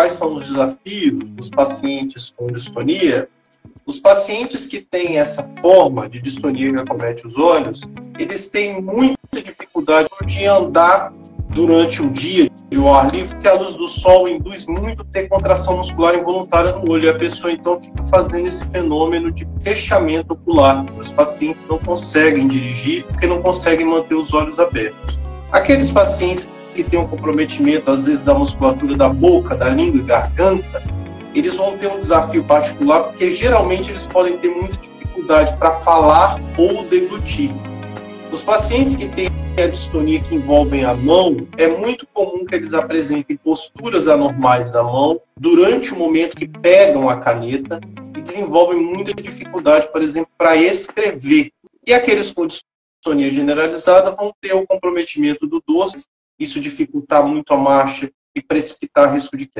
quais são os desafios dos pacientes com distonia, os pacientes que têm essa forma de distonia que acomete os olhos, eles têm muita dificuldade de andar durante o dia de o ar livre, porque a luz do sol induz muito ter contração muscular involuntária no olho. E a pessoa então fica fazendo esse fenômeno de fechamento ocular. Os pacientes não conseguem dirigir porque não conseguem manter os olhos abertos. Aqueles pacientes que têm um comprometimento, às vezes, da musculatura da boca, da língua e garganta, eles vão ter um desafio particular, porque geralmente eles podem ter muita dificuldade para falar ou deglutir. Os pacientes que têm a distonia que envolvem a mão, é muito comum que eles apresentem posturas anormais da mão durante o momento que pegam a caneta e desenvolvem muita dificuldade, por exemplo, para escrever. E aqueles com distonia generalizada vão ter o comprometimento do doce, isso dificultar muito a marcha e precipitar risco de queda.